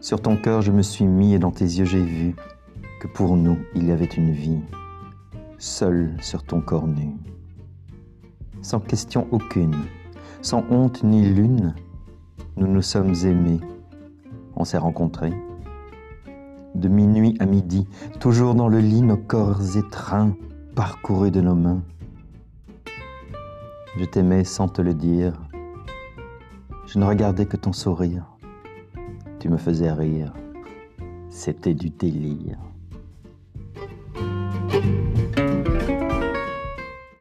Sur ton cœur je me suis mis et dans tes yeux j'ai vu que pour nous il y avait une vie, seul sur ton corps nu. Sans question aucune, sans honte ni lune, nous nous sommes aimés, on s'est rencontrés. De minuit à midi, toujours dans le lit, nos corps étreints, parcourus de nos mains. Je t'aimais sans te le dire. Je ne regardais que ton sourire. Tu me faisais rire. C'était du délire.